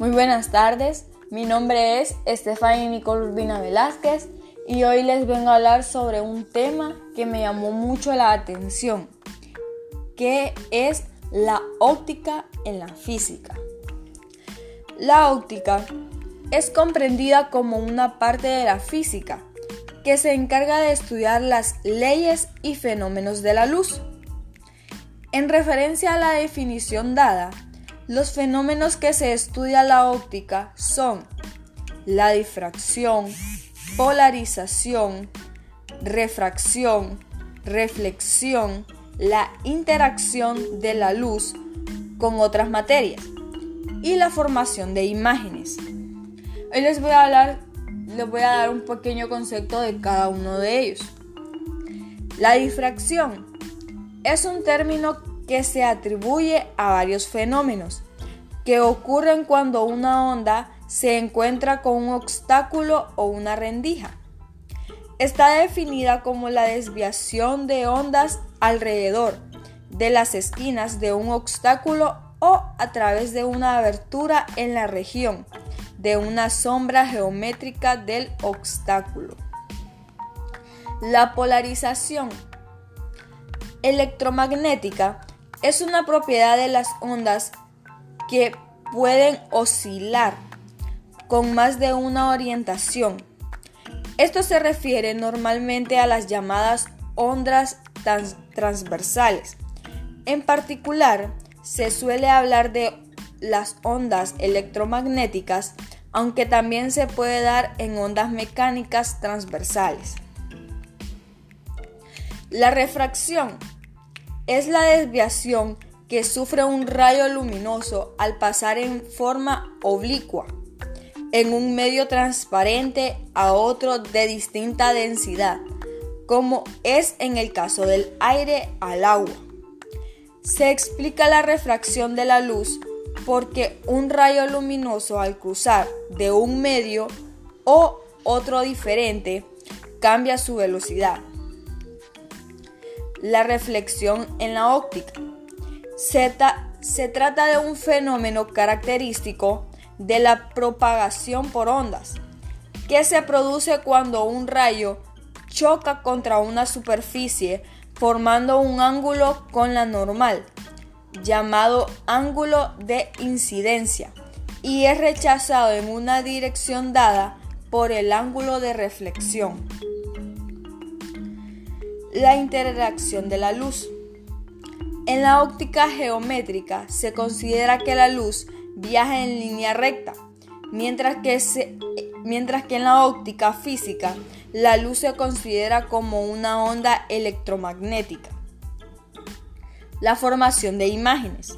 Muy buenas tardes, mi nombre es Estefania Nicole Urbina Velázquez y hoy les vengo a hablar sobre un tema que me llamó mucho la atención, que es la óptica en la física. La óptica es comprendida como una parte de la física que se encarga de estudiar las leyes y fenómenos de la luz. En referencia a la definición dada, los fenómenos que se estudia la óptica son la difracción, polarización, refracción, reflexión, la interacción de la luz con otras materias y la formación de imágenes. Hoy les voy a hablar, les voy a dar un pequeño concepto de cada uno de ellos. La difracción es un término que se atribuye a varios fenómenos que ocurren cuando una onda se encuentra con un obstáculo o una rendija. Está definida como la desviación de ondas alrededor de las esquinas de un obstáculo o a través de una abertura en la región de una sombra geométrica del obstáculo. La polarización electromagnética es una propiedad de las ondas que pueden oscilar con más de una orientación. Esto se refiere normalmente a las llamadas ondas transversales. En particular, se suele hablar de las ondas electromagnéticas, aunque también se puede dar en ondas mecánicas transversales. La refracción es la desviación que sufre un rayo luminoso al pasar en forma oblicua en un medio transparente a otro de distinta densidad, como es en el caso del aire al agua. Se explica la refracción de la luz porque un rayo luminoso al cruzar de un medio o otro diferente cambia su velocidad. La reflexión en la óptica. Se, se trata de un fenómeno característico de la propagación por ondas, que se produce cuando un rayo choca contra una superficie formando un ángulo con la normal, llamado ángulo de incidencia, y es rechazado en una dirección dada por el ángulo de reflexión. La interacción de la luz. En la óptica geométrica se considera que la luz viaja en línea recta, mientras que, mientras que en la óptica física la luz se considera como una onda electromagnética. La formación de imágenes.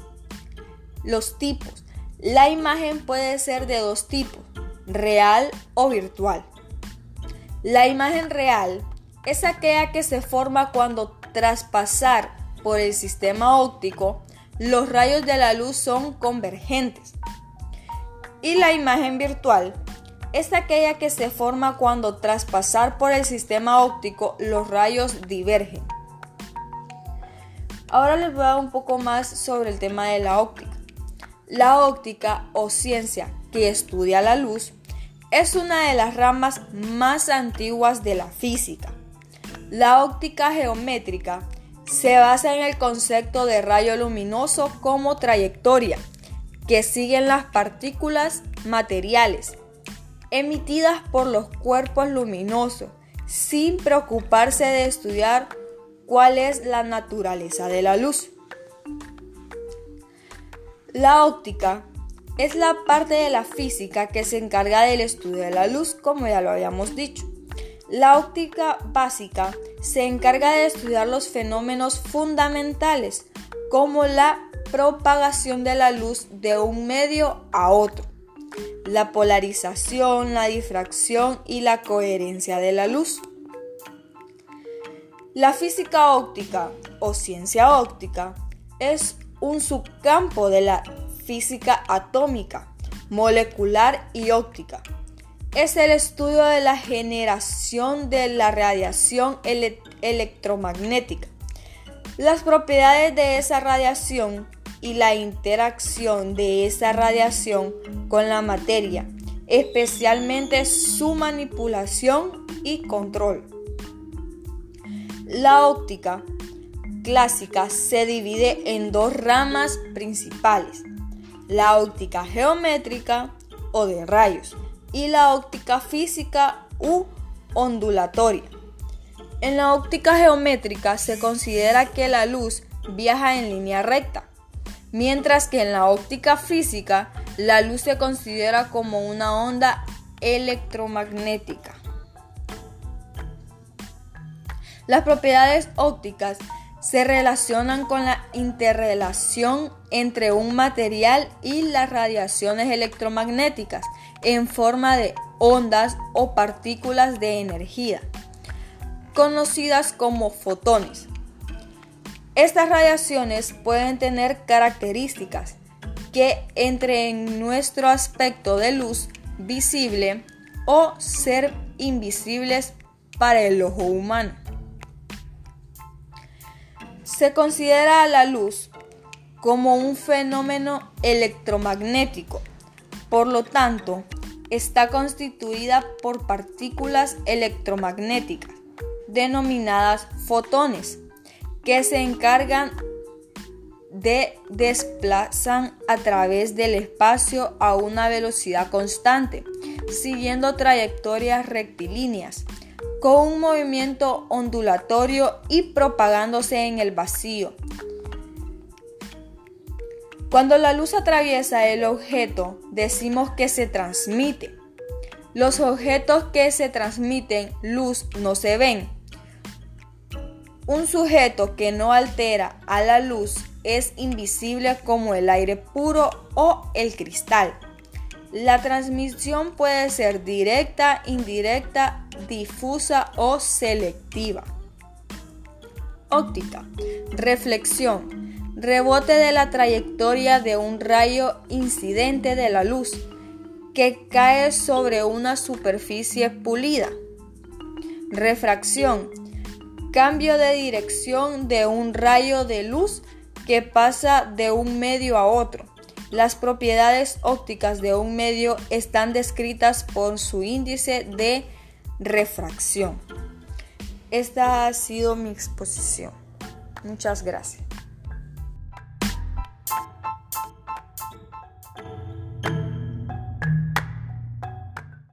Los tipos. La imagen puede ser de dos tipos, real o virtual. La imagen real es aquella que se forma cuando tras pasar por el sistema óptico los rayos de la luz son convergentes. Y la imagen virtual es aquella que se forma cuando tras pasar por el sistema óptico los rayos divergen. Ahora les voy a dar un poco más sobre el tema de la óptica. La óptica o ciencia que estudia la luz es una de las ramas más antiguas de la física. La óptica geométrica se basa en el concepto de rayo luminoso como trayectoria que siguen las partículas materiales emitidas por los cuerpos luminosos sin preocuparse de estudiar cuál es la naturaleza de la luz. La óptica es la parte de la física que se encarga del estudio de la luz, como ya lo habíamos dicho. La óptica básica se encarga de estudiar los fenómenos fundamentales, como la propagación de la luz de un medio a otro, la polarización, la difracción y la coherencia de la luz. La física óptica o ciencia óptica es un subcampo de la física atómica, molecular y óptica es el estudio de la generación de la radiación electromagnética, las propiedades de esa radiación y la interacción de esa radiación con la materia, especialmente su manipulación y control. La óptica clásica se divide en dos ramas principales, la óptica geométrica o de rayos y la óptica física u ondulatoria. En la óptica geométrica se considera que la luz viaja en línea recta, mientras que en la óptica física la luz se considera como una onda electromagnética. Las propiedades ópticas se relacionan con la interrelación entre un material y las radiaciones electromagnéticas en forma de ondas o partículas de energía, conocidas como fotones. Estas radiaciones pueden tener características que entre en nuestro aspecto de luz visible o ser invisibles para el ojo humano. Se considera la luz como un fenómeno electromagnético, por lo tanto, está constituida por partículas electromagnéticas denominadas fotones que se encargan de desplazar a través del espacio a una velocidad constante, siguiendo trayectorias rectilíneas con un movimiento ondulatorio y propagándose en el vacío. Cuando la luz atraviesa el objeto, decimos que se transmite. Los objetos que se transmiten luz no se ven. Un sujeto que no altera a la luz es invisible como el aire puro o el cristal. La transmisión puede ser directa, indirecta, difusa o selectiva. Óptica. Reflexión. Rebote de la trayectoria de un rayo incidente de la luz que cae sobre una superficie pulida. Refracción. Cambio de dirección de un rayo de luz que pasa de un medio a otro. Las propiedades ópticas de un medio están descritas por su índice de refracción. Esta ha sido mi exposición. Muchas gracias.